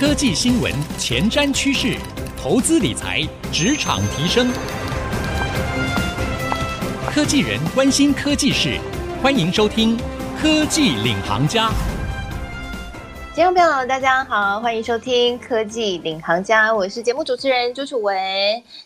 科技新闻、前瞻趋势、投资理财、职场提升，科技人关心科技事，欢迎收听《科技领航家》。听众朋友，大家好，欢迎收听《科技领航家》，我是节目主持人朱楚文。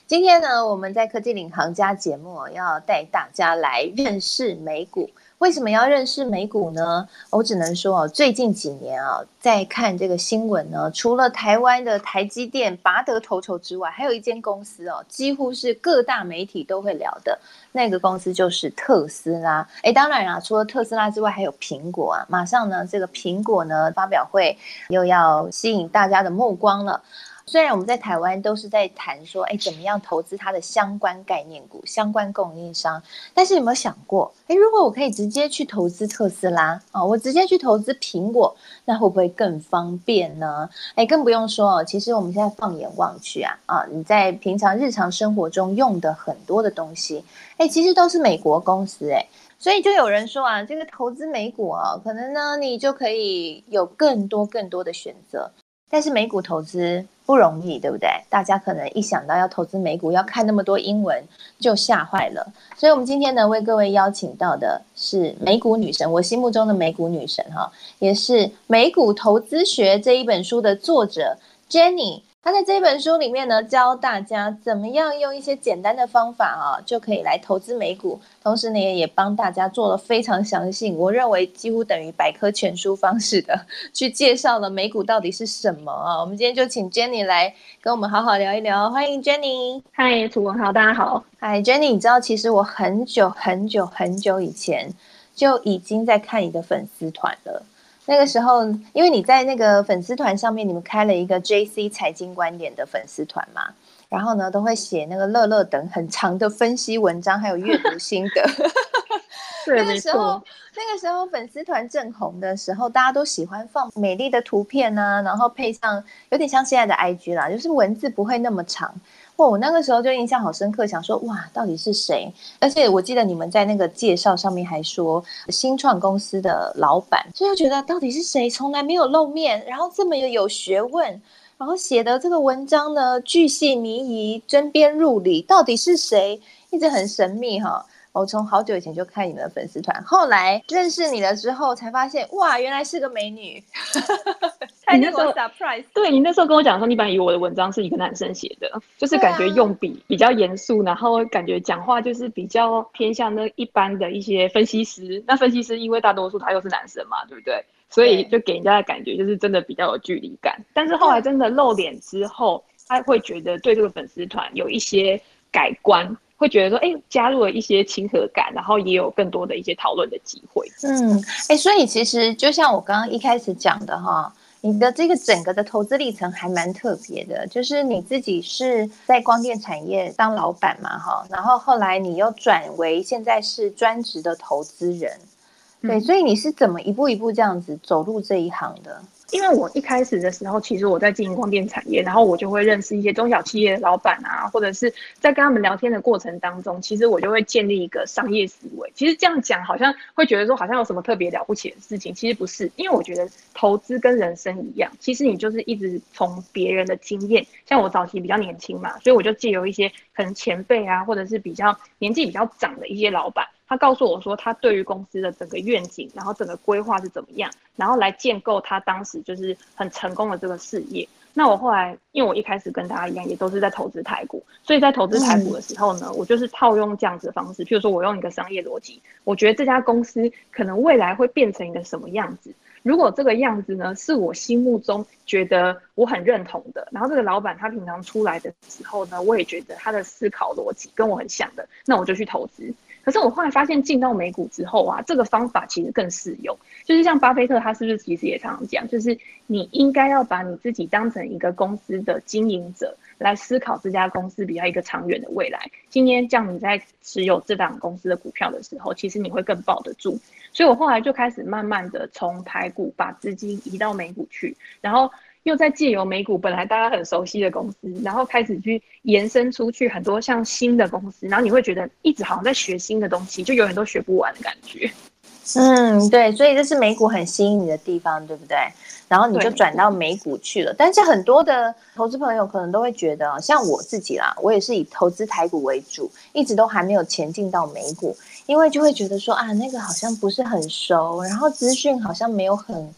今天呢，我们在《科技领航家》节目要带大家来认识美股。为什么要认识美股呢？我只能说哦，最近几年啊，在看这个新闻呢，除了台湾的台积电拔得头筹之外，还有一间公司哦，几乎是各大媒体都会聊的那个公司，就是特斯拉。诶，当然啊，除了特斯拉之外，还有苹果啊。马上呢，这个苹果呢发表会又要吸引大家的目光了。虽然我们在台湾都是在谈说，哎，怎么样投资它的相关概念股、相关供应商，但是有没有想过，哎，如果我可以直接去投资特斯拉啊，我直接去投资苹果，那会不会更方便呢？哎，更不用说哦，其实我们现在放眼望去啊，啊，你在平常日常生活中用的很多的东西，哎，其实都是美国公司哎，所以就有人说啊，这个投资美股啊，可能呢，你就可以有更多更多的选择。但是美股投资不容易，对不对？大家可能一想到要投资美股，要看那么多英文，就吓坏了。所以，我们今天呢，为各位邀请到的是美股女神，我心目中的美股女神哈，也是《美股投资学》这一本书的作者 Jenny。他在这本书里面呢，教大家怎么样用一些简单的方法啊，就可以来投资美股。同时呢，也帮大家做了非常详细，我认为几乎等于百科全书方式的去介绍了美股到底是什么啊。我们今天就请 Jenny 来跟我们好好聊一聊。欢迎 Jenny。嗨，楚文好，大家好。嗨，Jenny，你知道其实我很久很久很久以前就已经在看你的粉丝团了。那个时候，因为你在那个粉丝团上面，你们开了一个 JC 财经观点的粉丝团嘛，然后呢，都会写那个乐乐等很长的分析文章，还有阅读心得。对，那个时候，那个时候粉丝团正红的时候，大家都喜欢放美丽的图片啊，然后配上有点像现在的 IG 啦，就是文字不会那么长。哇，我那个时候就印象好深刻，想说哇，到底是谁？而且我记得你们在那个介绍上面还说新创公司的老板，所以我觉得到底是谁？从来没有露面，然后这么有有学问，然后写的这个文章呢，巨细靡遗，针砭入里，到底是谁？一直很神秘哈。我从好久以前就看你们的粉丝团，后来认识你了之后，才发现哇，原来是个美女。你那时候 surprise，对，你那时候跟我讲说，你本来以为我的文章是一个男生写的，就是感觉用笔比较严肃，然后感觉讲话就是比较偏向那一般的一些分析师。那分析师因为大多数他又是男生嘛，对不对？所以就给人家的感觉就是真的比较有距离感。但是后来真的露脸之后，他会觉得对这个粉丝团有一些改观。会觉得说，哎、欸，加入了一些亲和感，然后也有更多的一些讨论的机会。嗯，哎、欸，所以其实就像我刚刚一开始讲的哈，你的这个整个的投资历程还蛮特别的，就是你自己是在光电产业当老板嘛，哈，然后后来你又转为现在是专职的投资人，对，所以你是怎么一步一步这样子走入这一行的？因为我一开始的时候，其实我在经营光电产业，然后我就会认识一些中小企业的老板啊，或者是在跟他们聊天的过程当中，其实我就会建立一个商业思维。其实这样讲好像会觉得说好像有什么特别了不起的事情，其实不是。因为我觉得投资跟人生一样，其实你就是一直从别人的经验，像我早期比较年轻嘛，所以我就借由一些可能前辈啊，或者是比较年纪比较长的一些老板。他告诉我说，他对于公司的整个愿景，然后整个规划是怎么样，然后来建构他当时就是很成功的这个事业。那我后来，因为我一开始跟大家一样，也都是在投资台股，所以在投资台股的时候呢，我就是套用这样子的方式，譬如说我用一个商业逻辑，我觉得这家公司可能未来会变成一个什么样子。如果这个样子呢，是我心目中觉得我很认同的，然后这个老板他平常出来的时候呢，我也觉得他的思考逻辑跟我很像的，那我就去投资。可是我后来发现，进到美股之后啊，这个方法其实更适用。就是像巴菲特，他是不是其实也常常讲，就是你应该要把你自己当成一个公司的经营者，来思考这家公司比较一个长远的未来。今天这样你在持有这档公司的股票的时候，其实你会更抱得住。所以我后来就开始慢慢的从台股把资金移到美股去，然后。又在借由美股本来大家很熟悉的公司，然后开始去延伸出去很多像新的公司，然后你会觉得一直好像在学新的东西，就永远都学不完的感觉。嗯，对，所以这是美股很吸引你的地方，对不对？然后你就转到美股去了。但是很多的投资朋友可能都会觉得，像我自己啦，我也是以投资台股为主，一直都还没有前进到美股，因为就会觉得说啊，那个好像不是很熟，然后资讯好像没有很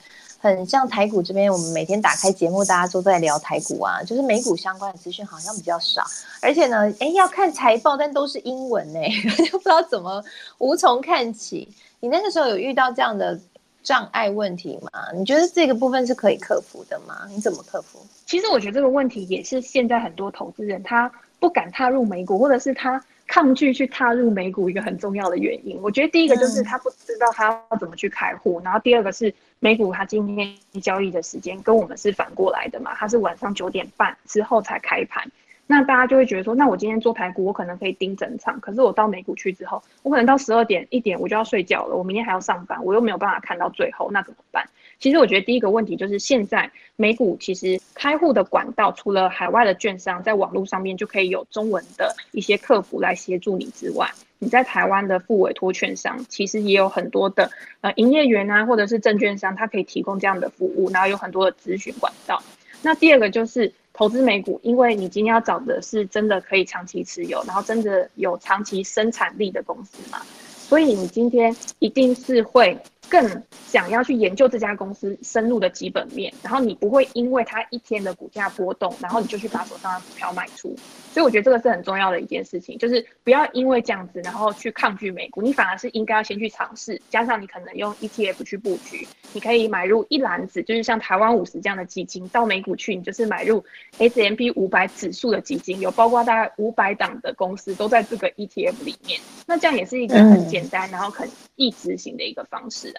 很像台股这边，我们每天打开节目，大家都在聊台股啊，就是美股相关的资讯好像比较少，而且呢，诶，要看财报，但都是英文呢，就不知道怎么无从看起。你那个时候有遇到这样的障碍问题吗？你觉得这个部分是可以克服的吗？你怎么克服？其实我觉得这个问题也是现在很多投资人他不敢踏入美股，或者是他抗拒去踏入美股一个很重要的原因。我觉得第一个就是他不知道他要怎么去开户，嗯、然后第二个是美股他今天交易的时间跟我们是反过来的嘛，他是晚上九点半之后才开盘。那大家就会觉得说，那我今天做台股，我可能可以盯整场，可是我到美股去之后，我可能到十二点一点我就要睡觉了，我明天还要上班，我又没有办法看到最后，那怎么办？其实我觉得第一个问题就是，现在美股其实开户的管道，除了海外的券商在网络上面就可以有中文的一些客服来协助你之外，你在台湾的副委托券商其实也有很多的呃营业员啊，或者是证券商，他可以提供这样的服务，然后有很多的咨询管道。那第二个就是。投资美股，因为你今天要找的是真的可以长期持有，然后真的有长期生产力的公司嘛，所以你今天一定是会。更想要去研究这家公司深入的基本面，然后你不会因为它一天的股价波动，然后你就去把手上的股票卖出。所以我觉得这个是很重要的一件事情，就是不要因为这样子，然后去抗拒美股，你反而是应该要先去尝试。加上你可能用 ETF 去布局，你可以买入一篮子，就是像台湾五十这样的基金，到美股去，你就是买入 S&P 五百指数的基金，有包括大概五百档的公司都在这个 ETF 里面。那这样也是一个很简单，然后很易执行的一个方式。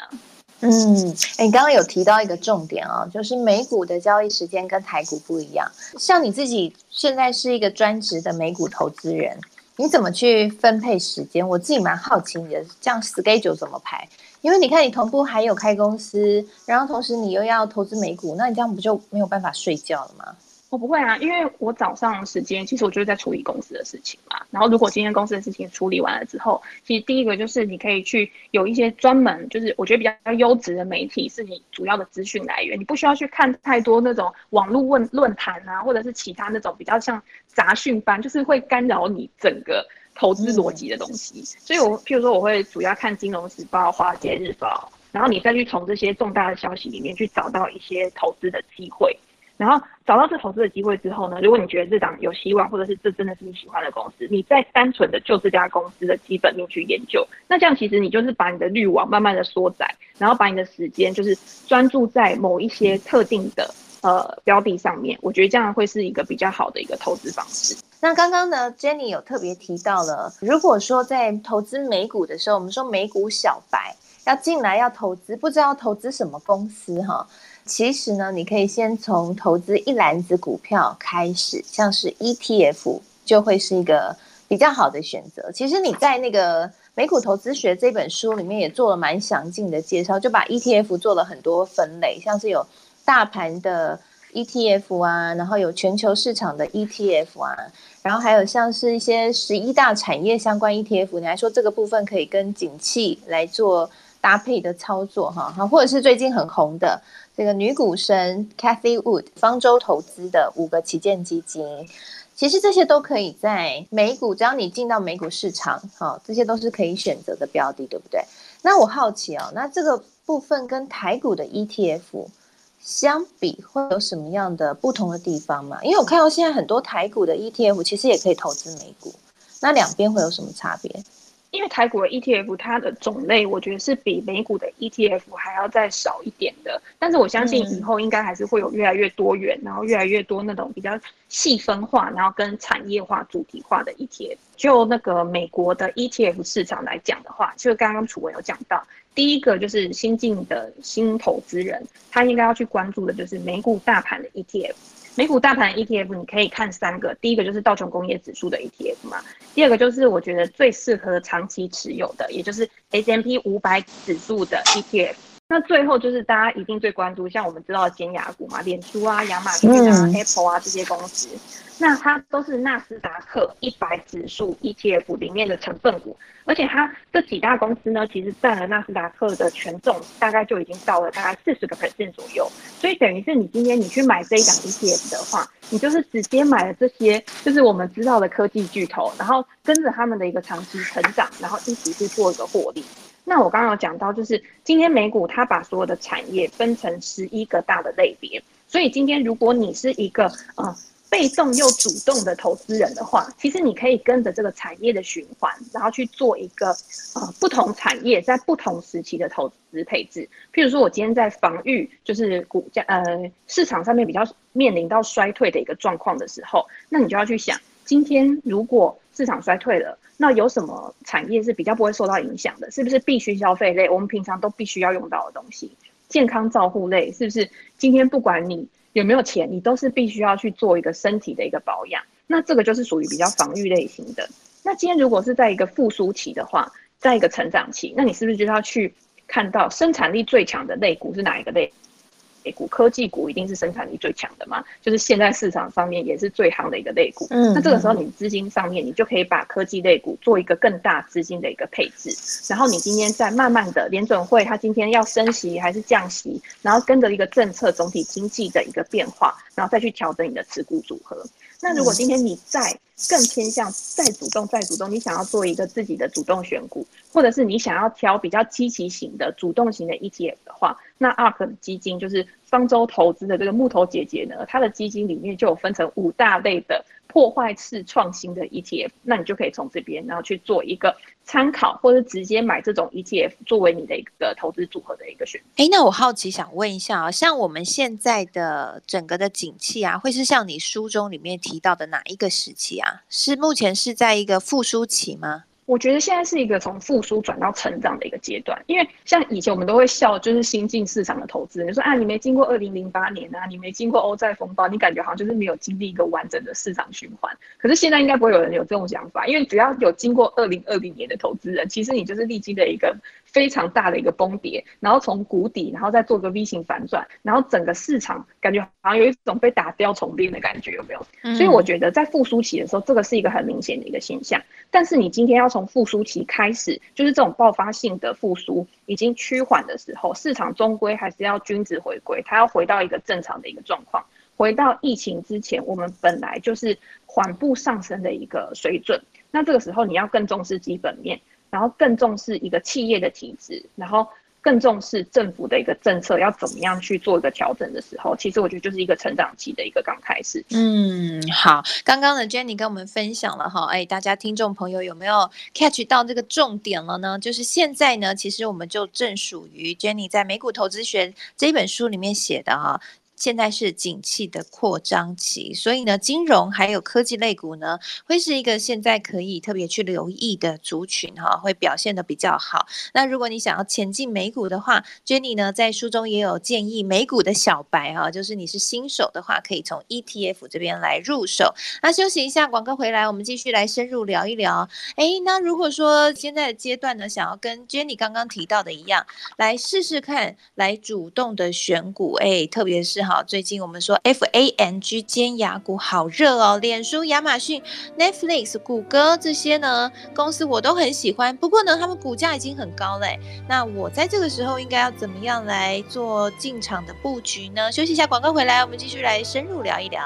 嗯，哎，你刚刚有提到一个重点啊，就是美股的交易时间跟台股不一样。像你自己现在是一个专职的美股投资人，你怎么去分配时间？我自己蛮好奇你的这样 schedule 怎么排？因为你看你同步还有开公司，然后同时你又要投资美股，那你这样不就没有办法睡觉了吗？我不会啊，因为我早上时间其实我就是在处理公司的事情嘛。然后如果今天公司的事情处理完了之后，其实第一个就是你可以去有一些专门，就是我觉得比较优质的媒体是你主要的资讯来源，你不需要去看太多那种网络论论坛啊，或者是其他那种比较像杂讯班，就是会干扰你整个投资逻辑的东西。所以我譬如说我会主要看《金融时报》《华尔街日报》，然后你再去从这些重大的消息里面去找到一些投资的机会。然后找到这投资的机会之后呢，如果你觉得这档有希望，或者是这真的是你喜欢的公司，你再单纯的就这家公司的基本面去研究，那这样其实你就是把你的滤网慢慢的缩窄，然后把你的时间就是专注在某一些特定的呃标的上面，我觉得这样会是一个比较好的一个投资方式。那刚刚呢，Jenny 有特别提到了，如果说在投资美股的时候，我们说美股小白要进来要投资，不知道投资什么公司哈。其实呢，你可以先从投资一篮子股票开始，像是 ETF 就会是一个比较好的选择。其实你在那个《美股投资学》这本书里面也做了蛮详尽的介绍，就把 ETF 做了很多分类，像是有大盘的 ETF 啊，然后有全球市场的 ETF 啊，然后还有像是一些十一大产业相关 ETF，你还说这个部分可以跟景气来做搭配的操作哈，哈，或者是最近很红的。这个女股神 Cathy Wood 方舟投资的五个旗舰基金，其实这些都可以在美股，只要你进到美股市场，哈，这些都是可以选择的标的，对不对？那我好奇哦，那这个部分跟台股的 ETF 相比，会有什么样的不同的地方吗？因为我看到现在很多台股的 ETF 其实也可以投资美股，那两边会有什么差别？因为台股的 ETF 它的种类，我觉得是比美股的 ETF 还要再少一点的。但是我相信以后应该还是会有越来越多元，然后越来越多那种比较细分化，然后跟产业化、主题化的 ETF。就那个美国的 ETF 市场来讲的话，就刚刚楚文有讲到，第一个就是新进的新投资人，他应该要去关注的就是美股大盘的 ETF。美股大盘 ETF，你可以看三个，第一个就是道琼工业指数的 ETF 嘛，第二个就是我觉得最适合长期持有的，也就是 S&P 五百指数的 ETF，那最后就是大家一定最关注，像我们知道的尖牙股嘛，脸书啊、亚马逊啊、嗯、Apple 啊这些公司，那它都是纳斯达克一百指数 ETF 里面的成分股，而且它这几大公司呢，其实占了纳斯达克的权重，大概就已经到了大概四十个 percent 左右。所以等于是你今天你去买这一档 ETF 的话，你就是直接买了这些，就是我们知道的科技巨头，然后跟着他们的一个长期成长，然后一起去做一个获利。那我刚刚有讲到，就是今天美股它把所有的产业分成十一个大的类别，所以今天如果你是一个呃被动又主动的投资人的话，其实你可以跟着这个产业的循环，然后去做一个呃不同产业在不同时期的投资配置。譬如说，我今天在防御就是股价呃市场上面比较面临到衰退的一个状况的时候，那你就要去想，今天如果市场衰退了。那有什么产业是比较不会受到影响的？是不是必须消费类？我们平常都必须要用到的东西，健康照护类是不是？今天不管你有没有钱，你都是必须要去做一个身体的一个保养。那这个就是属于比较防御类型的。那今天如果是在一个复苏期的话，在一个成长期，那你是不是就要去看到生产力最强的类股是哪一个类类？股科技股一定是生产力最强的嘛，就是现在市场上面也是最夯的一个类股。嗯，那这个时候你资金上面，你就可以把科技类股做一个更大资金的一个配置。然后你今天再慢慢的联准会，它今天要升息还是降息，然后跟着一个政策总体经济的一个变化，然后再去调整你的持股组合。那如果今天你再更偏向再主动再主动，你想要做一个自己的主动选股，或者是你想要挑比较积极型的主动型的 ETF 的话，那 ARK 基金就是方舟投资的这个木头姐姐呢，它的基金里面就有分成五大类的破坏式创新的 ETF，那你就可以从这边然后去做一个参考，或者直接买这种 ETF 作为你的一个投资组合的一个选择。哎，那我好奇想问一下啊，像我们现在的整个的景气啊，会是像你书中里面提到的哪一个时期啊？是目前是在一个复苏期吗？我觉得现在是一个从复苏转到成长的一个阶段，因为像以前我们都会笑，就是新进市场的投资人，说啊，你没经过二零零八年啊，你没经过欧债风暴，你感觉好像就是没有经历一个完整的市场循环。可是现在应该不会有人有这种想法，因为只要有经过二零二零年的投资人，其实你就是历经的一个非常大的一个崩跌，然后从谷底，然后再做个 V 型反转，然后整个市场感觉好像有一种被打掉重练的感觉，有没有？嗯。所以我觉得在复苏期的时候，这个是一个很明显的一个现象。但是你今天要从从复苏期开始，就是这种爆发性的复苏已经趋缓的时候，市场终归还是要均值回归，它要回到一个正常的一个状况，回到疫情之前我们本来就是缓步上升的一个水准。那这个时候你要更重视基本面，然后更重视一个企业的体质，然后。更重视政府的一个政策要怎么样去做一个调整的时候，其实我觉得就是一个成长期的一个刚开始。嗯，好，刚刚的 Jenny 跟我们分享了哈，哎，大家听众朋友有没有 catch 到这个重点了呢？就是现在呢，其实我们就正属于 Jenny 在《美股投资学》这本书里面写的哈。现在是景气的扩张期，所以呢，金融还有科技类股呢，会是一个现在可以特别去留意的族群哈，会表现得比较好。那如果你想要前进美股的话，Jenny 呢在书中也有建议，美股的小白哈，就是你是新手的话，可以从 ETF 这边来入手。那休息一下，广告回来，我们继续来深入聊一聊。哎，那如果说现在的阶段呢，想要跟 Jenny 刚刚提到的一样，来试试看，来主动的选股，哎，特别是。好，最近我们说 FANG 尖牙股好热哦，脸书、亚马逊、Netflix、谷歌这些呢公司我都很喜欢，不过呢，他们股价已经很高嘞。那我在这个时候应该要怎么样来做进场的布局呢？休息一下，广告回来，我们继续来深入聊一聊。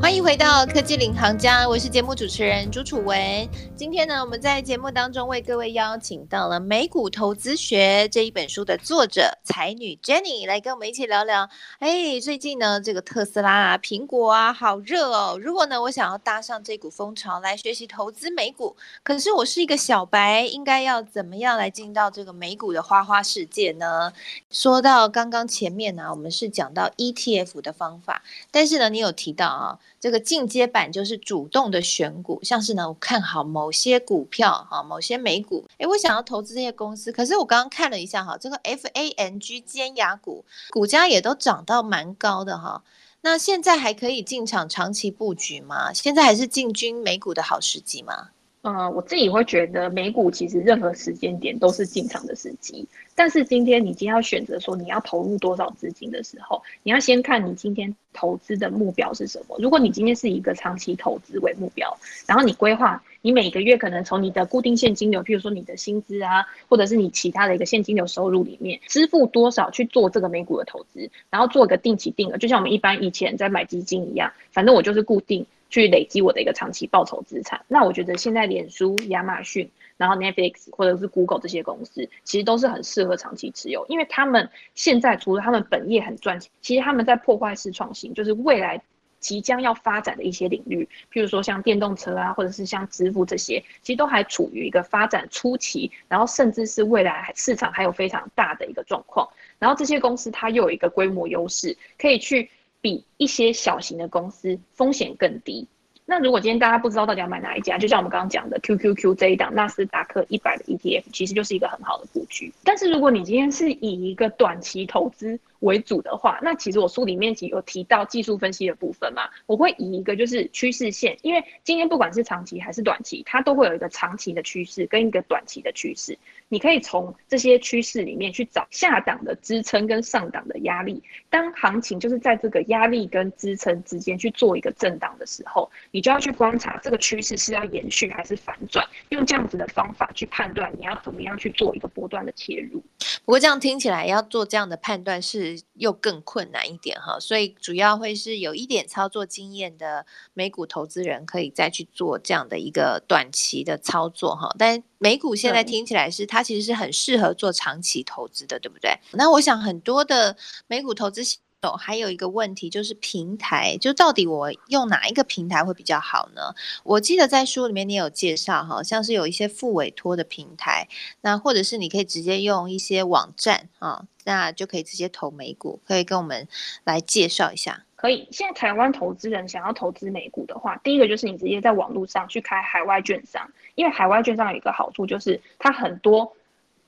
欢迎回到科技领航家，我是节目主持人朱楚文。今天呢，我们在节目当中为各位邀请到了《美股投资学》这一本书的作者才女 Jenny 来跟我们一起聊聊。哎，最近呢，这个特斯拉啊、苹果啊，好热哦。如果呢，我想要搭上这股风潮来学习投资美股，可是我是一个小白，应该要怎么样来进到这个美股的花花世界呢？说到刚刚前面呢，我们是讲到 ETF 的方法，但是呢，你有提到啊。这个进阶版就是主动的选股，像是呢，我看好某些股票哈，某些美股，诶，我想要投资这些公司，可是我刚刚看了一下哈，这个 FANG 尖牙股股价也都涨到蛮高的哈，那现在还可以进场长期布局吗？现在还是进军美股的好时机吗？呃，我自己会觉得美股其实任何时间点都是进场的时机，但是今天你今天要选择说你要投入多少资金的时候，你要先看你今天投资的目标是什么。如果你今天是一个长期投资为目标，然后你规划你每个月可能从你的固定现金流，譬如说你的薪资啊，或者是你其他的一个现金流收入里面支付多少去做这个美股的投资，然后做一个定期定额，就像我们一般以前在买基金一样，反正我就是固定。去累积我的一个长期报酬资产，那我觉得现在脸书、亚马逊，然后 Netflix 或者是 Google 这些公司，其实都是很适合长期持有，因为他们现在除了他们本业很赚钱，其实他们在破坏式创新，就是未来即将要发展的一些领域，譬如说像电动车啊，或者是像支付这些，其实都还处于一个发展初期，然后甚至是未来市场还有非常大的一个状况，然后这些公司它又有一个规模优势，可以去。比一些小型的公司风险更低。那如果今天大家不知道到底要买哪一家，就像我们刚刚讲的 QQQ 这一档纳斯达克一百的 ETF，其实就是一个很好的布局。但是如果你今天是以一个短期投资为主的话，那其实我书里面有提到技术分析的部分嘛，我会以一个就是趋势线，因为今天不管是长期还是短期，它都会有一个长期的趋势跟一个短期的趋势。你可以从这些趋势里面去找下档的支撑跟上档的压力。当行情就是在这个压力跟支撑之间去做一个震荡的时候，你就要去观察这个趋势是要延续还是反转，用这样子的方法去判断你要怎么样去做一个波段的切入。不过这样听起来要做这样的判断是又更困难一点哈，所以主要会是有一点操作经验的美股投资人可以再去做这样的一个短期的操作哈，但。美股现在听起来是它其实是很适合做长期投资的，对不对？那我想很多的美股投资系统还有一个问题就是平台，就到底我用哪一个平台会比较好呢？我记得在书里面你有介绍，好像是有一些副委托的平台，那或者是你可以直接用一些网站啊，那就可以直接投美股，可以跟我们来介绍一下。可以，现在台湾投资人想要投资美股的话，第一个就是你直接在网络上去开海外券商，因为海外券商有一个好处就是它很多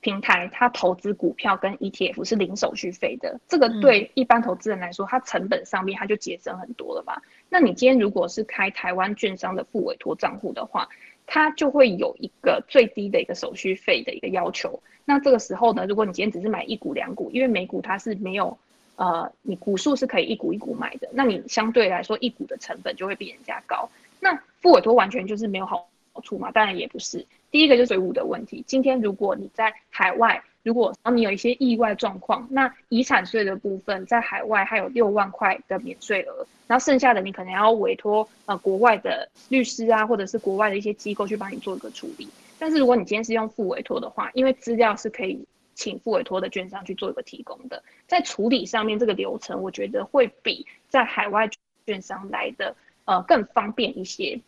平台它投资股票跟 ETF 是零手续费的，这个对一般投资人来说，它成本上面它就节省很多了吧？那你今天如果是开台湾券商的副委托账户的话，它就会有一个最低的一个手续费的一个要求。那这个时候呢，如果你今天只是买一股两股，因为美股它是没有。呃，你股数是可以一股一股买的，那你相对来说一股的成本就会比人家高。那副委托完全就是没有好处嘛？当然也不是。第一个就是税务的问题。今天如果你在海外，如果你有一些意外状况，那遗产税的部分在海外还有六万块的免税额，然后剩下的你可能要委托呃国外的律师啊，或者是国外的一些机构去帮你做一个处理。但是如果你今天是用副委托的话，因为资料是可以。请副委托的券商去做一个提供的，在处理上面这个流程，我觉得会比在海外券商来的呃更方便一些。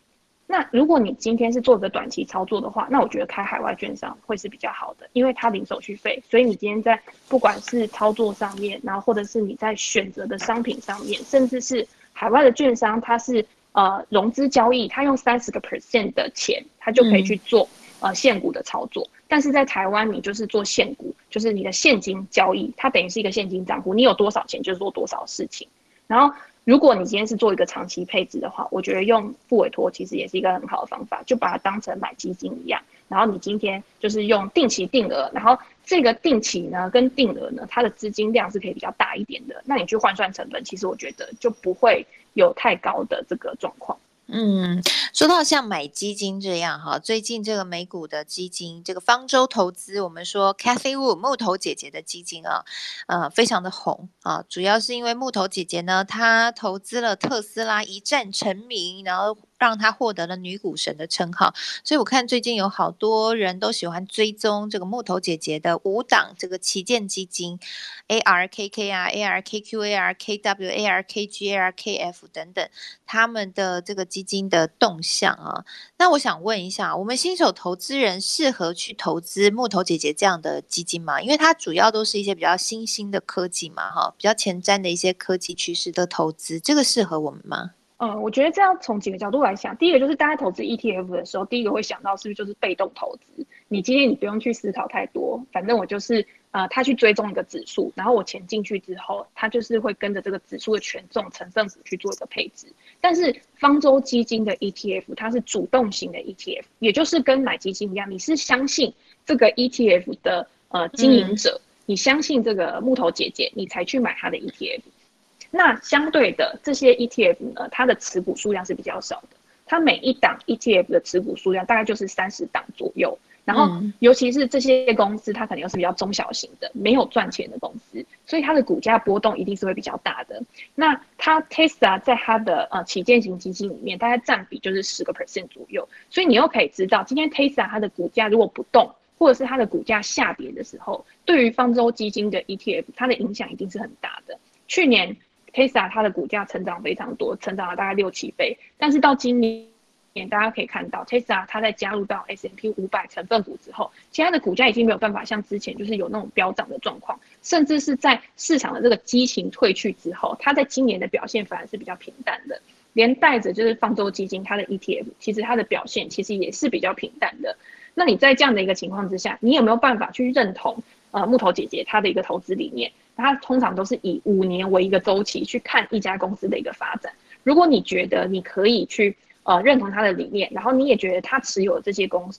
那如果你今天是做个短期操作的话，那我觉得开海外券商会是比较好的，因为它零手续费，所以你今天在不管是操作上面，然后或者是你在选择的商品上面，甚至是海外的券商，它是呃融资交易，它用三十个 percent 的钱，它就可以去做、嗯、呃现股的操作。但是在台湾，你就是做现股，就是你的现金交易，它等于是一个现金账户，你有多少钱就做多少事情。然后，如果你今天是做一个长期配置的话，我觉得用付委托其实也是一个很好的方法，就把它当成买基金一样。然后你今天就是用定期定额，然后这个定期呢跟定额呢，它的资金量是可以比较大一点的。那你去换算成本，其实我觉得就不会有太高的这个状况。嗯，说到像买基金这样哈，最近这个美股的基金，这个方舟投资，我们说 Cathy Wood 木头姐姐的基金啊，呃，非常的红啊，主要是因为木头姐姐呢，她投资了特斯拉一战成名，然后。让他获得了女股神的称号，所以我看最近有好多人都喜欢追踪这个木头姐姐的五档这个旗舰基金，ARKK 啊，ARKQ、ARKW、ARKG、ARKF 等等，他们的这个基金的动向啊。那我想问一下，我们新手投资人适合去投资木头姐姐这样的基金吗？因为它主要都是一些比较新兴的科技嘛，哈，比较前瞻的一些科技趋势的投资，这个适合我们吗？嗯，我觉得这样从几个角度来想，第一个就是大家投资 ETF 的时候，第一个会想到是不是就是被动投资？你今天你不用去思考太多，反正我就是呃，他去追踪一个指数，然后我钱进去之后，他就是会跟着这个指数的权重成分股去做一个配置。但是方舟基金的 ETF 它是主动型的 ETF，也就是跟买基金一样，你是相信这个 ETF 的呃经营者，嗯、你相信这个木头姐姐，你才去买它的 ETF。那相对的这些 ETF 呢，它的持股数量是比较少的，它每一档 ETF 的持股数量大概就是三十档左右。然后，尤其是这些公司，它可能又是比较中小型的，没有赚钱的公司，所以它的股价波动一定是会比较大的。那它 Tesla 在它的呃旗舰型基金里面，大概占比就是十个 percent 左右。所以你又可以知道，今天 Tesla 它的股价如果不动，或者是它的股价下跌的时候，对于方舟基金的 ETF，它的影响一定是很大的。去年 Tesla 它的股价成长非常多，成长了大概六七倍，但是到今年。大家可以看到，Tesla 它在加入到 S&P 五百成分股之后，其他的股价已经没有办法像之前就是有那种飙涨的状况，甚至是在市场的这个激情退去之后，它在今年的表现反而是比较平淡的。连带着就是方舟基金它的 ETF，其实它的表现其实也是比较平淡的。那你在这样的一个情况之下，你有没有办法去认同呃木头姐姐她的一个投资理念？她通常都是以五年为一个周期去看一家公司的一个发展。如果你觉得你可以去。呃，认同他的理念，然后你也觉得他持有这些公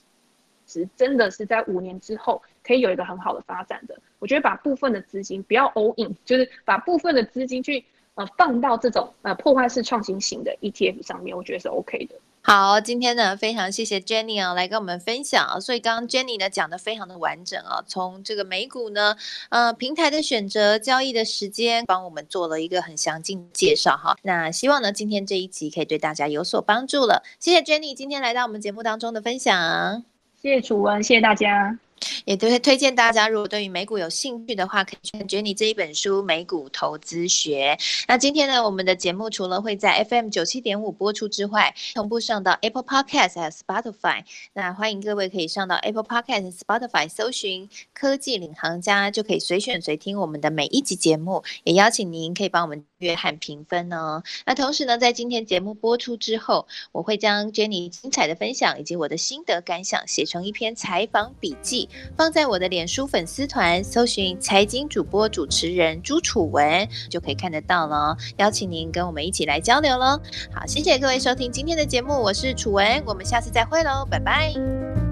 司，真的是在五年之后可以有一个很好的发展的。我觉得把部分的资金不要 all in，就是把部分的资金去呃放到这种呃破坏式创新型的 ETF 上面，我觉得是 OK 的。好，今天呢，非常谢谢 Jenny 啊，来跟我们分享啊。所以刚刚 Jenny 呢讲的非常的完整啊，从这个美股呢，呃，平台的选择、交易的时间，帮我们做了一个很详尽介绍哈。那希望呢，今天这一集可以对大家有所帮助了。谢谢 Jenny 今天来到我们节目当中的分享，谢谢楚文，谢谢大家。也都会推荐大家，如果对于美股有兴趣的话，可以去看 Jenny 这一本书《美股投资学》。那今天呢，我们的节目除了会在 FM 九七点五播出之外，同步上到 Apple Podcast 还有 Spotify。那欢迎各位可以上到 Apple Podcast、Spotify 搜寻“科技领航家”，就可以随选随听我们的每一集节目。也邀请您可以帮我们约翰评分哦。那同时呢，在今天节目播出之后，我会将 Jenny 精彩的分享以及我的心得感想写成一篇采访笔记。放在我的脸书粉丝团，搜寻财经主播主持人朱楚文，就可以看得到了。邀请您跟我们一起来交流喽。好，谢谢各位收听今天的节目，我是楚文，我们下次再会喽，拜拜。